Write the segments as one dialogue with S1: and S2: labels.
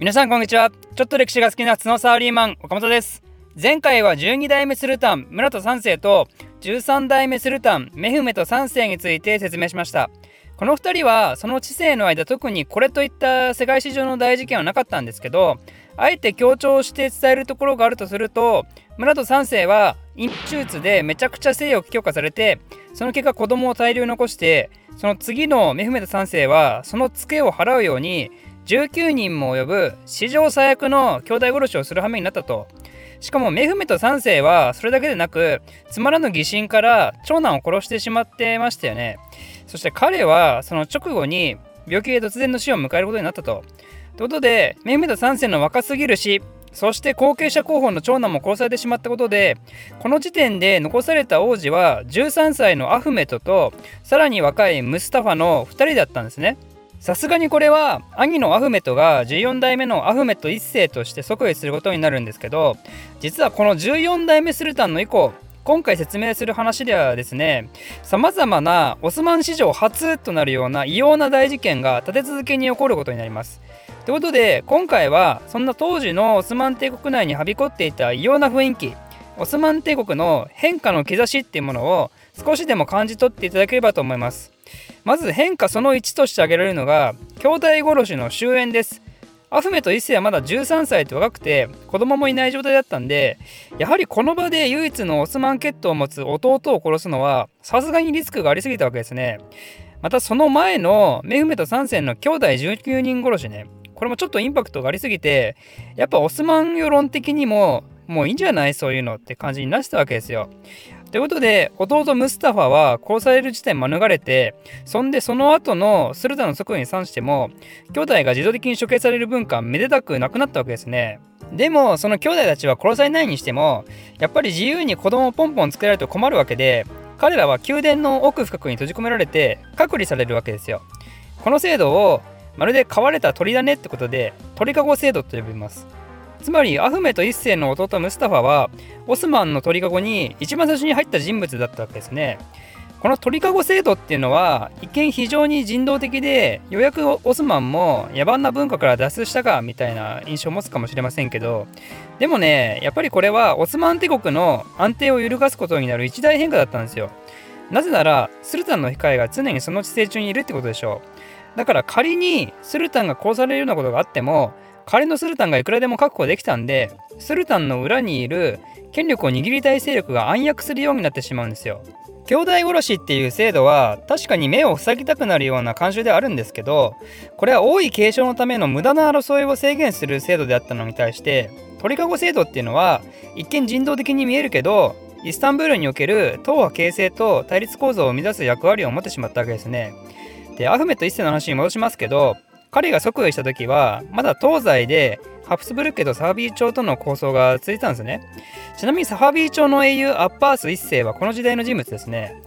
S1: 皆さんこんにちは。ちょっと歴史が好きな角サーリーマン岡本です。前回は12代目スルタン村田3世と13代目スルタンメフメト3世について説明しました。この2人はその知性の間特にこれといった世界史上の大事件はなかったんですけどあえて強調して伝えるところがあるとすると村戸3世は陰手術でめちゃくちゃ性欲強化されてその結果子供を大量に残してその次のメフメト3世はそのツケを払うように19人も及ぶ史上最悪の兄弟殺しをする羽目になったと。しかもメフメト3世はそれだけでなくつまらぬ疑心から長男を殺してしまってましたよね。そして彼はその直後に病気で突然の死を迎えることになったと。ということでメフメト3世の若すぎる死そして後継者候補の長男も殺されてしまったことでこの時点で残された王子は13歳のアフメトとさらに若いムスタファの2人だったんですね。さすがにこれは兄のアフメトが14代目のアフメト1世として即位することになるんですけど実はこの14代目スルタンの以降今回説明する話ではですねさまざまなオスマン史上初となるような異様な大事件が立て続けに起こることになります。ということで今回はそんな当時のオスマン帝国内にはびこっていた異様な雰囲気オスマン帝国の変化の兆しっていうものを少しでも感じ取っていただければと思います。まず変化その1として挙げられるのが兄弟殺しの終焉です。アフメと一世はまだ13歳と若くて子供もいない状態だったんでやはりこの場で唯一のオスマン血統を持つ弟を殺すのはさすがにリスクがありすぎたわけですね。またその前のメフメと3世の兄弟19人殺しね。これもちょっとインパクトがありすぎてやっぱオスマン世論的にももういいんじゃない？そういうのって感じになってたわけですよ。ということで、弟ムスタファは殺される事態免れて、そんでその後のスルタの即位に関しても、兄弟が自動的に処刑される文化めでたくなくなったわけですね。でも、その兄弟たちは殺されないにしても、やっぱり自由に子供をポンポン作られると困るわけで、彼らは宮殿の奥深くに閉じ込められて隔離されるわけですよ。この制度をまるで飼われた鳥だねってことで鳥かご制度と呼びます。つまりアフメと一世の弟ムスタファはオスマンの鳥かごに一番最初に入った人物だったわけですね。この鳥かご制度っていうのは一見非常に人道的でようやくオスマンも野蛮な文化から脱出したかみたいな印象を持つかもしれませんけどでもねやっぱりこれはオスマン帝国の安定を揺るがすことになる一大変化だったんですよ。なぜならスルタンの控えが常にその地勢中にいるってことでしょう。だから仮にスルタンが殺されるようなことがあっても仮のスルタンがいくらでも確保できたんでスルタンの裏にいる権力を握りたい勢力が暗躍するようになってしまうんですよ。兄弟殺しっていう制度は確かに目を塞ぎたくなるような慣習であるんですけどこれは王位継承のための無駄な争いを制限する制度であったのに対して鳥かご制度っていうのは一見人道的に見えるけどイスタンブールにおける党派形成と対立構造を生み出す役割を持ってしまったわけですね。でアフメット1世の話に戻しますけど彼が即位した時はまだ東西でハプスブルク家とサハビー朝との構想が続いてたんですね。ちなみにサハビー朝の英雄アッパース1世はこの時代の人物ですね。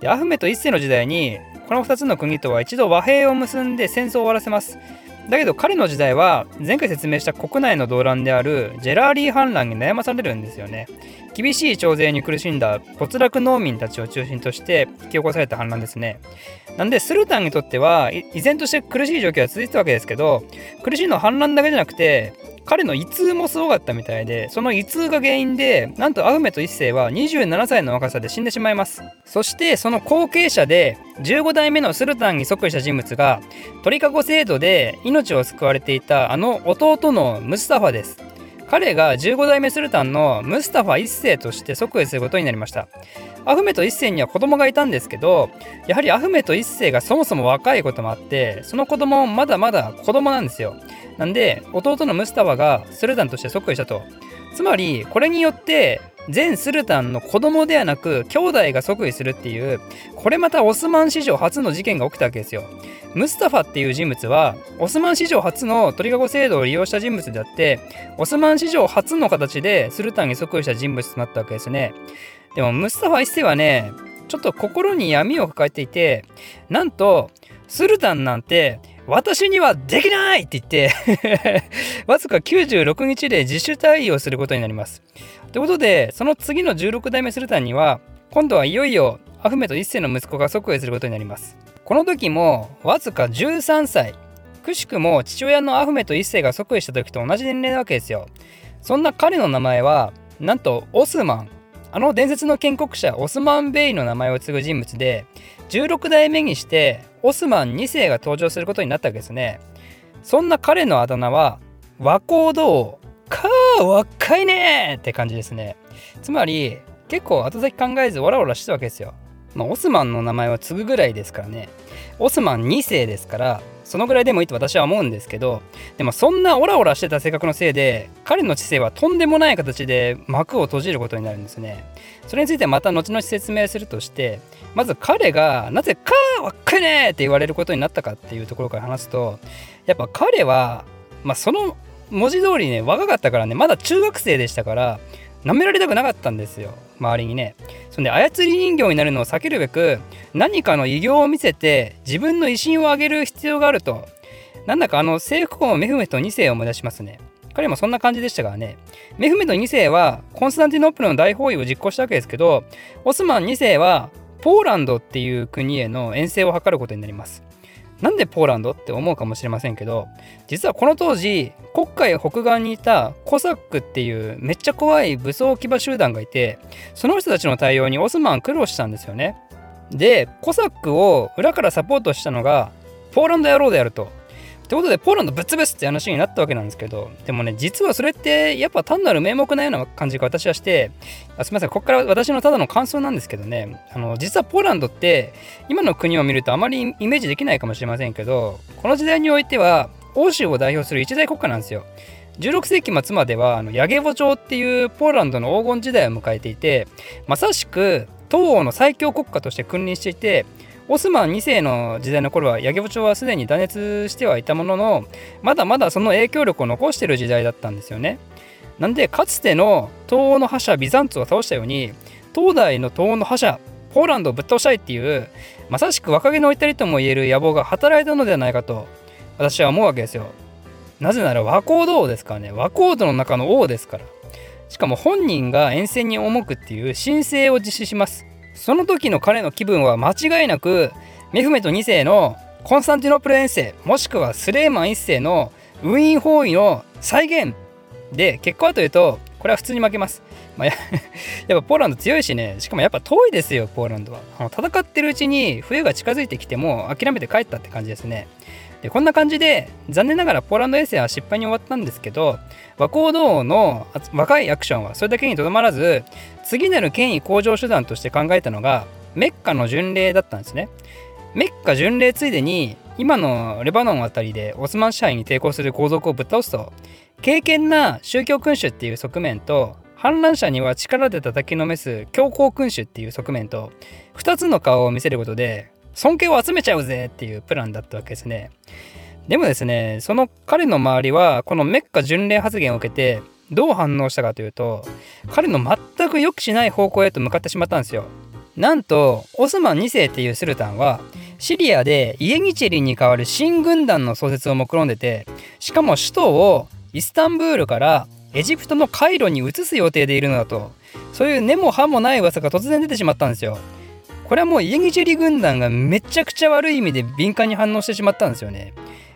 S1: でアフメト1世の時代にこの2つの国とは一度和平を結んで戦争を終わらせます。だけど彼の時代は前回説明した国内の動乱であるジェラーリー反乱に悩まされるんですよね。厳しい徴税に苦しんだ没落農民たちを中心として引き起こされた反乱ですね。なんでスルタンにとっては依然として苦しい状況が続いてたわけですけど苦しいのは反乱だけじゃなくて彼の胃痛もすごかったみたいでその胃痛が原因でなんとアフメト1世は27歳の若さで死んでしまいます。そしてその後継者で15代目のスルタンに即位した人物が鳥かご制度で命を救われていたあの弟のムスタファです。彼が15代目スルタンのムスタファ1世として即位することになりました。アフメト1世には子供がいたんですけどやはりアフメト1世がそもそも若いこともあってその子供もまだまだ子供なんですよ。なんで弟のムスタファがスルタンとして即位したと。つまりこれによって全スルタンの子供ではなく兄弟が即位するっていうこれまたオスマン史上初の事件が起きたわけですよ。ムスタファっていう人物はオスマン史上初の鳥かご制度を利用した人物であってオスマン史上初の形でスルタンに即位した人物となったわけですね。でもムスタファ一世はねちょっと心に闇を抱えていてなんとスルタンなんて私にはできないって言って わずか96日で自主退位をすることになります。ということで、その次の16代目スルタンには、今度はいよいよアフメト1世の息子が即位することになります。この時もわずか13歳、くしくも父親のアフメと一世が即位した時と同じ年齢なわけですよそんな彼の名前はなんとオスマンあの伝説の建国者オスマン・ベイの名前を継ぐ人物で16代目にしてオスマン2世が登場することになったわけですね。そんな彼のあだ名は和光堂かー若いねって感じですね。つまり結構後先考えずオラオラしてたわけですよ。まあ、オスマンの名前は継ぐぐらいですからね。オスマン2世ですからそのぐらいでもいいと私は思うんですけどでもそんなオラオラしてた性格のせいで彼の知性はとんでもない形で幕を閉じることになるんですね。それについてまた後々説明するとしてまず彼がなぜかわっかいねって言われることになったかっていうところから話すとやっぱ彼はまあその文字通りね若かったからねまだ中学生でしたから舐められたくなかったんですよ周りにね。そんで操り人形になるのを避けるべく何かの偉業を見せて自分の威信を上げる必要があると。なんだかあの征服王メフメト2世を思い出しますね。彼もそんな感じでしたからね。メフメト2世はコンスタンティノープルの大包囲を実行したわけですけどオスマン2世はポーランドっていう国への遠征を図ることになります。なんでポーランドって思うかもしれませんけど実はこの当時黒海北岸にいたコサックっていうめっちゃ怖い武装騎馬集団がいてその人たちの対応にオスマン苦労したんですよね。でコサックを裏からサポートしたのがポーランド野郎であると。ってことでポーランドぶっ潰すって話になったわけなんですけどでもね実はそれってやっぱ単なる名目なような感じが私はしてあすみませんここから私のただの感想なんですけどねあの実はポーランドって今の国を見るとあまりイメージできないかもしれませんけどこの時代においては欧州を代表する一大国家なんですよ。16世紀末まではあのヤゲボ朝っていうポーランドの黄金時代を迎えていてまさしく東欧の最強国家として君臨していてオスマン2世の時代の頃はヤゲボ朝はすでに断熱してはいたもののまだまだその影響力を残している時代だったんですよね。なんでかつての東欧の覇者ビザンツを倒したように東大の東欧の覇者ポーランドをぶっ倒したいっていうまさしく若気の至りともいえる野望が働いたのではないかと私は思うわけですよ。なぜなら和光堂ですからね和光堂の中の王ですから。しかも本人が沿線に赴くっていう申請を実施します。その時の彼の気分は間違いなくメフメト2世のコンスタンティノプル遠征もしくはスレーマン1世のウィーン包囲の再現で結果はというとこれは普通に負けます、まあ、やっぱポーランド強いしね。しかもやっぱ遠いですよポーランドは。戦ってるうちに冬が近づいてきても諦めて帰ったって感じですね。こんな感じで残念ながらポーランド遠征は失敗に終わったんですけど和光堂の若いアクションはそれだけにとどまらず次なる権威向上手段として考えたのがメッカの巡礼だったんですね。メッカ巡礼ついでに今のレバノンあたりでオスマン支配に抵抗する皇族をぶっ倒すと敬虔な宗教君主っていう側面と反乱者には力で叩きのめす強行君主っていう側面と2つの顔を見せることで尊敬を集めちゃうぜっていうプランだったわけですね。でもですね、その彼の周りはこのメッカ巡礼発言を受けてどう反応したかというと彼の全く良くしない方向へと向かってしまったんですよ。なんとオスマン2世っていうスルタンはシリアでイエニチェリに代わる新軍団の創設を目論んでてしかも首都をイスタンブールからエジプトのカイロに移す予定でいるのだとそういう根も葉もない噂が突然出てしまったんですよ。これはもうイエギチリ軍団がめちゃくちゃ悪い意味で敏感に反応してしまったんですよね。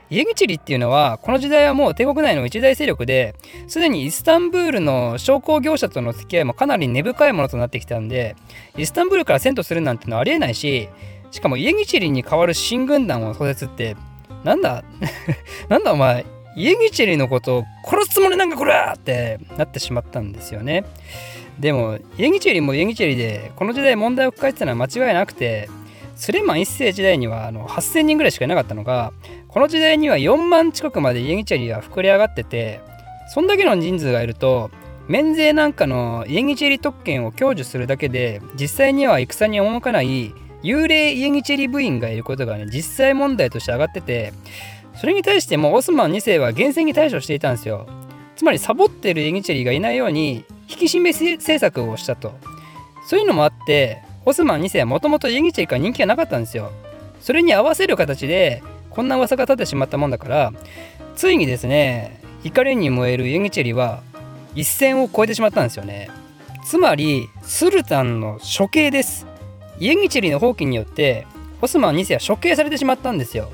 S1: イエギチリっていうのはこの時代はもう帝国内の一大勢力ですでにイスタンブールの商工業者との付き合いもかなり根深いものとなってきたんでイスタンブールから遷都するなんてのはありえないししかもイエギチリに代わる新軍団を創設ってなんだ？なんだお前？イエギチェリのことを殺すつもりなんかこれってなってしまったんですよね。でもイエギチェリもイエギチェリでこの時代問題を抱えてたのは間違いなくてスレマン1世時代にはあの8000人ぐらいしかいなかったのがこの時代には4万近くまでイエギチェリは膨れ上がっててそんだけの人数がいると免税なんかのイエギチェリ特権を享受するだけで実際には戦に赴かない幽霊イエギチェリ部員がいることがね実際問題として上がっててそれに対してもオスマン2世は厳正に対処していたんですよ。つまりサボってるエギチェリーがいないように引き締め政策をしたと。そういうのもあってオスマン2世はもともとエギチェリーから人気がなかったんですよ。それに合わせる形でこんな噂が立ってしまったもんだからついにですね怒りに燃えるイエギチェリーは一線を越えてしまったんですよね。つまりスルタンの処刑です。イエギチェリーの放棄によってオスマン2世は処刑されてしまったんですよ。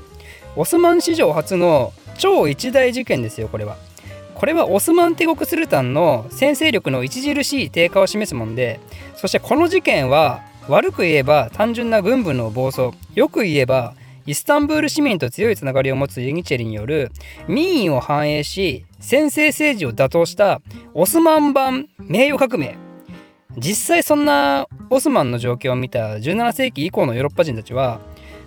S1: オスマン史上初の超一大事件ですよこれは。これはオスマン帝国スルタンの先制力の著しい低下を示すものでそしてこの事件は悪く言えば単純な軍部の暴走。よく言えばイスタンブール市民と強いつながりを持つユニチェリによる民意を反映し先制政治を打倒したオスマン版名誉革命。実際そんなオスマンの状況を見た17世紀以降のヨーロッパ人たちは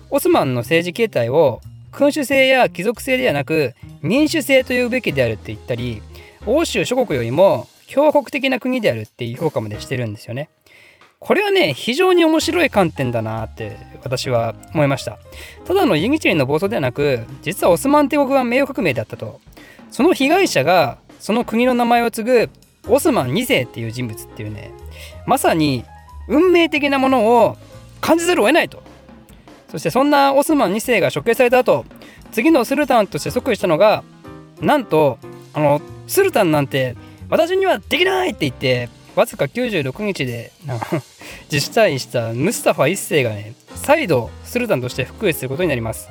S1: オスマンの政治形態を君主制や貴族制ではなく民主制というべきであるって言ったり欧州諸国よりも強国的な国であるっていう評価までしてるんですよね。これはね非常に面白い観点だなって私は思いました。ただのユニチェリの暴走ではなく実はオスマン帝国は名誉革命だったと。その被害者がその国の名前を継ぐオスマン2世っていう人物っていうねまさに運命的なものを感じざるを得ないと。そしてそんなオスマン2世が処刑された後次のスルタンとして即位したのがなんとあのスルタンなんて私にはできないって言ってわずか96日で自主退位したムスタファ1世がね再度スルタンとして復位することになります。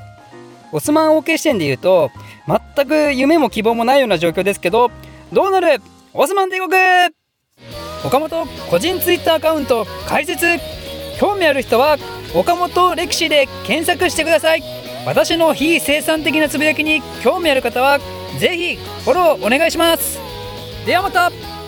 S1: オスマン王家視点で言うと全く夢も希望もないような状況ですけどどうなる？オスマン帝国！岡本個人ツイッターアカウント開設。興味ある人は岡本歴史で検索してください。私の非生産的なつぶやきに興味ある方は是非フォローお願いします。ではまた。